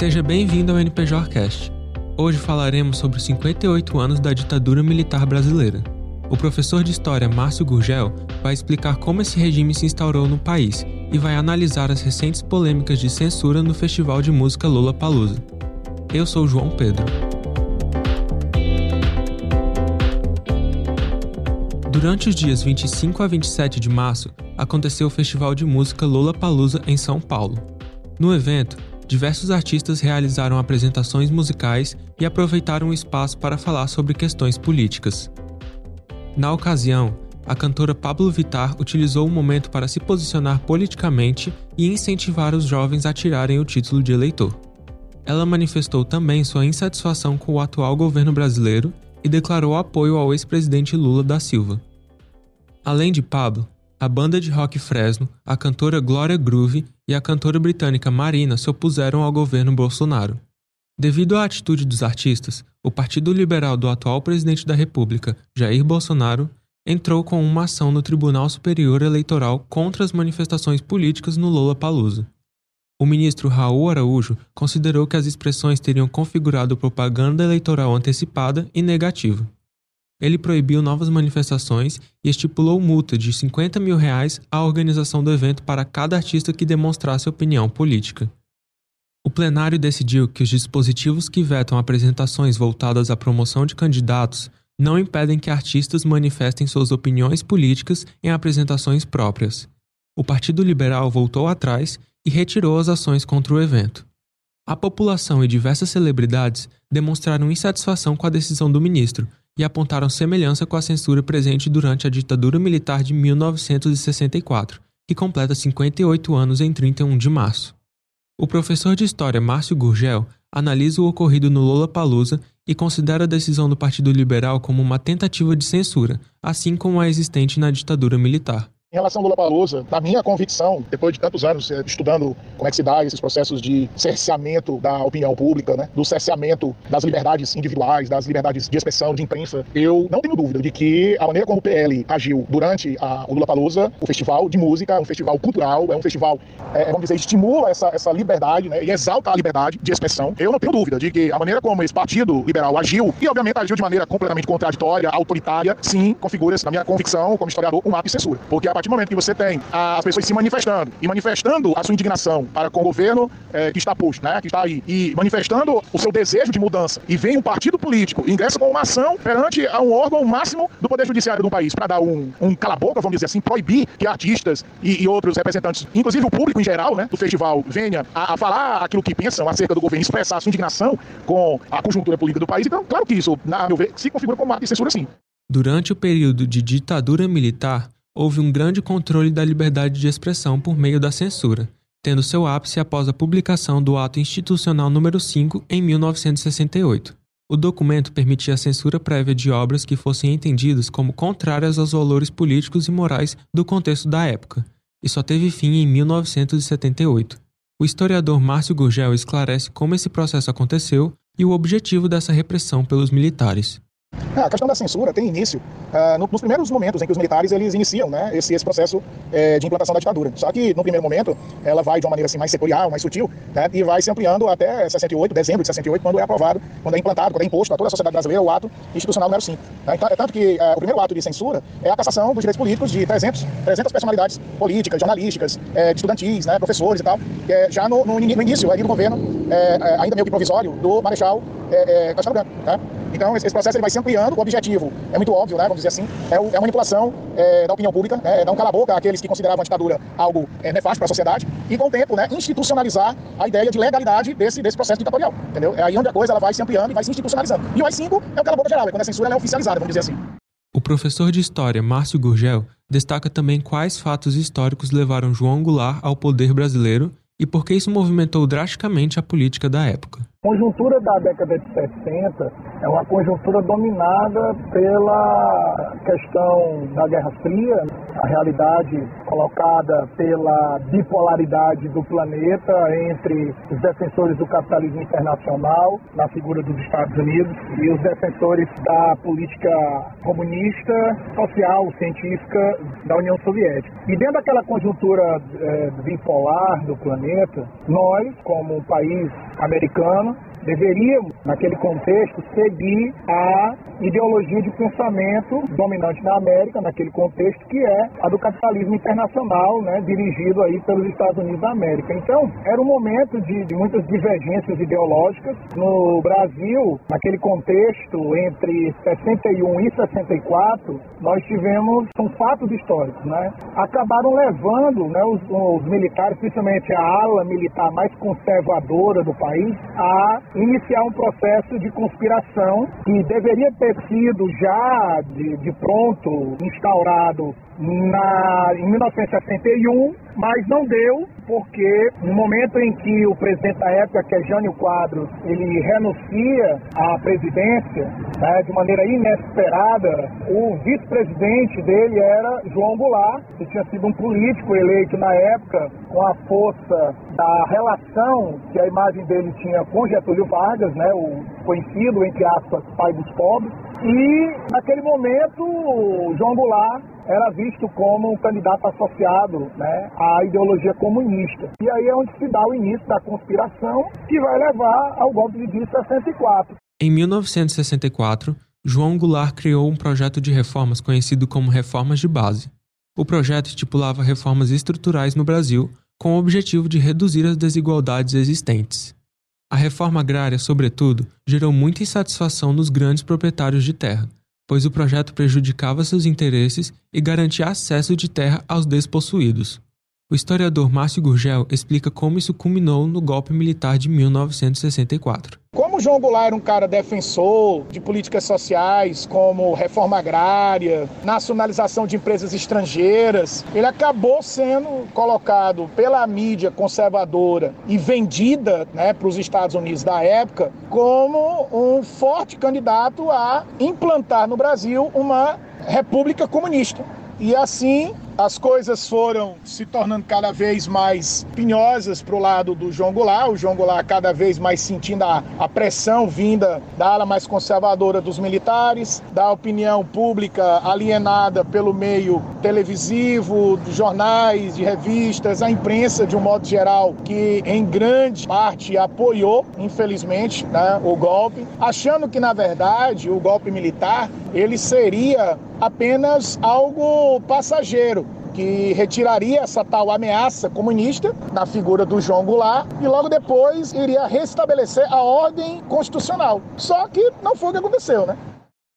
Seja bem-vindo ao NPJcast. Hoje falaremos sobre os 58 anos da ditadura militar brasileira. O professor de História Márcio Gurgel vai explicar como esse regime se instaurou no país e vai analisar as recentes polêmicas de censura no Festival de Música Lula Palusa. Eu sou João Pedro. Durante os dias 25 a 27 de março, aconteceu o Festival de Música Lula Palusa em São Paulo. No evento, diversos artistas realizaram apresentações musicais e aproveitaram o espaço para falar sobre questões políticas. Na ocasião, a cantora Pablo Vittar utilizou o momento para se posicionar politicamente e incentivar os jovens a tirarem o título de eleitor. Ela manifestou também sua insatisfação com o atual governo brasileiro e declarou apoio ao ex-presidente Lula da Silva. Além de Pablo, a banda de rock Fresno, a cantora Gloria Groove e a cantora britânica Marina se opuseram ao governo Bolsonaro. Devido à atitude dos artistas, o Partido Liberal do atual presidente da República, Jair Bolsonaro, entrou com uma ação no Tribunal Superior Eleitoral contra as manifestações políticas no Lola Palusa. O ministro Raul Araújo considerou que as expressões teriam configurado propaganda eleitoral antecipada e negativa. Ele proibiu novas manifestações e estipulou multa de 50 mil reais à organização do evento para cada artista que demonstrasse opinião política. O plenário decidiu que os dispositivos que vetam apresentações voltadas à promoção de candidatos não impedem que artistas manifestem suas opiniões políticas em apresentações próprias. O Partido Liberal voltou atrás e retirou as ações contra o evento. A população e diversas celebridades demonstraram insatisfação com a decisão do ministro, e apontaram semelhança com a censura presente durante a ditadura militar de 1964, que completa 58 anos em 31 de março. O professor de História Márcio Gurgel analisa o ocorrido no Lola Palusa e considera a decisão do Partido Liberal como uma tentativa de censura, assim como a existente na ditadura militar. Em relação ao Lula Palusa, na minha convicção, depois de tantos anos eh, estudando como é que se dá esses processos de cerceamento da opinião pública, né, do cerceamento das liberdades individuais, das liberdades de expressão, de imprensa, eu não tenho dúvida de que a maneira como o PL agiu durante a, o Lula Palusa, o festival de música, é um festival cultural, é um festival, é, vamos dizer, estimula essa, essa liberdade né, e exalta a liberdade de expressão. Eu não tenho dúvida de que a maneira como esse partido liberal agiu, e obviamente agiu de maneira completamente contraditória, autoritária, sim, configura-se, na minha convicção como historiador, um ato de censura. Porque a partir do momento que você tem as pessoas se manifestando e manifestando a sua indignação para com o governo é, que está posto, né, que está aí, e manifestando o seu desejo de mudança, e vem um partido político ingressa com uma ação perante a um órgão máximo do Poder Judiciário do país para dar um, um cala-boca, vamos dizer assim, proibir que artistas e, e, outros representantes, inclusive o público em geral, né, do festival, venha a, a falar aquilo que pensam acerca do governo, expressar a sua indignação com a conjuntura política do país. Então, claro que isso, na meu ver, se configura como de censura, sim. Durante o período de ditadura militar, houve um grande controle da liberdade de expressão por meio da censura, tendo seu ápice após a publicação do Ato Institucional número 5 em 1968. O documento permitia a censura prévia de obras que fossem entendidas como contrárias aos valores políticos e morais do contexto da época, e só teve fim em 1978. O historiador Márcio Gurgel esclarece como esse processo aconteceu e o objetivo dessa repressão pelos militares. Ah, a questão da censura tem início uh, no, nos primeiros momentos em que os militares eles iniciam né, esse, esse processo eh, de implantação da ditadura. Só que no primeiro momento ela vai de uma maneira assim, mais setorial, mais sutil, né, e vai se ampliando até 68, dezembro de 68, quando é aprovado, quando é implantado, quando é imposto a toda a sociedade brasileira o ato institucional número 5. Né? Então, é tanto que uh, o primeiro ato de censura é a cassação dos direitos políticos de 300, 300 personalidades políticas, jornalísticas, eh, estudantis, né, professores e tal, já no, no, no início ali, do governo, ainda meio que provisório, do Marechal Castelo Branco. Né? Então, esse, processo ele vai se ampliando. O objetivo é muito óbvio, né? Vamos dizer assim, é, o, é a manipulação é, da opinião pública, né? é dar um cala-boca àqueles que consideravam a ditadura algo é, nefasto para a sociedade e, com o tempo, né, institucionalizar a ideia de legalidade desse, desse processo ditatorial. Entendeu? É aí onde a coisa ela vai se ampliando e vai se institucionalizando. E o AI-5 é o cala-boca geral, é quando a censura é oficializada, vamos dizer assim. O professor de História, Márcio Gurgel, destaca também quais fatos históricos levaram João Goulart ao poder brasileiro e por que isso movimentou drasticamente a política da época. A conjuntura da década de 60 é uma conjuntura dominada pela questão da Guerra Fria, a realidade colocada pela bipolaridade do planeta entre os defensores do capitalismo internacional, na figura dos Estados Unidos, e os defensores da política comunista, social, científica da União Soviética. E dentro daquela conjuntura é, bipolar do planeta, nós, como um país americano, deveríamos, naquele contexto, seguir a ideologia de pensamento dominante na América, naquele contexto, que é a do capitalismo internacional, né, dirigido aí pelos Estados Unidos da América. Então, era um momento de, de muitas divergências ideológicas. No Brasil, naquele contexto, entre 61 e 64, nós tivemos um fatos históricos, né? Acabaram levando né, os, os militares, principalmente a ala militar mais conservadora do país, a iniciar um processo de conspiração que deveria ter sido já de, de pronto instaurado na, em 1961, mas não deu, porque no momento em que o presidente da época, que é Jânio Quadros, ele renuncia à presidência né, de maneira inesperada, o vice-presidente dele era João Goulart, que tinha sido um político eleito na época com a força da relação que a imagem dele tinha com Getúlio Vargas, né, o conhecido, entre aspas, pai dos pobres. E naquele momento, João Goulart era visto como um candidato associado né, à ideologia comunista. E aí é onde se dá o início da conspiração que vai levar ao golpe de 64. Em 1964, João Goulart criou um projeto de reformas conhecido como Reformas de Base. O projeto estipulava reformas estruturais no Brasil com o objetivo de reduzir as desigualdades existentes. A reforma agrária, sobretudo, gerou muita insatisfação nos grandes proprietários de terra, pois o projeto prejudicava seus interesses e garantia acesso de terra aos despossuídos. O historiador Márcio Gurgel explica como isso culminou no golpe militar de 1964. João Goulart era um cara defensor de políticas sociais, como reforma agrária, nacionalização de empresas estrangeiras, ele acabou sendo colocado pela mídia conservadora e vendida né, para os Estados Unidos da época como um forte candidato a implantar no Brasil uma república comunista. E assim as coisas foram se tornando cada vez mais pinhosas para o lado do João Goulart, o João Goulart cada vez mais sentindo a, a pressão vinda da ala mais conservadora dos militares, da opinião pública alienada pelo meio televisivo, de jornais, de revistas, a imprensa de um modo geral, que em grande parte apoiou, infelizmente, né, o golpe, achando que na verdade o golpe militar ele seria apenas algo passageiro que retiraria essa tal ameaça comunista na figura do João Goulart e logo depois iria restabelecer a ordem constitucional. Só que não foi o que aconteceu, né?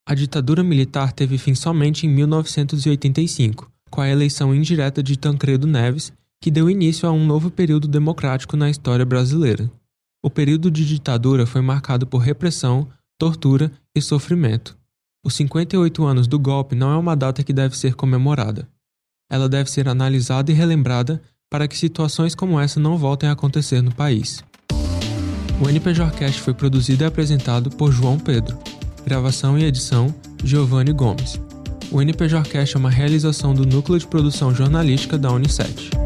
A ditadura militar teve fim somente em 1985, com a eleição indireta de Tancredo Neves, que deu início a um novo período democrático na história brasileira. O período de ditadura foi marcado por repressão, tortura e sofrimento. Os 58 anos do golpe não é uma data que deve ser comemorada. Ela deve ser analisada e relembrada para que situações como essa não voltem a acontecer no país. O NPJcast foi produzido e apresentado por João Pedro. Gravação e edição, Giovanni Gomes. O NPJcast é uma realização do Núcleo de Produção Jornalística da Unicef.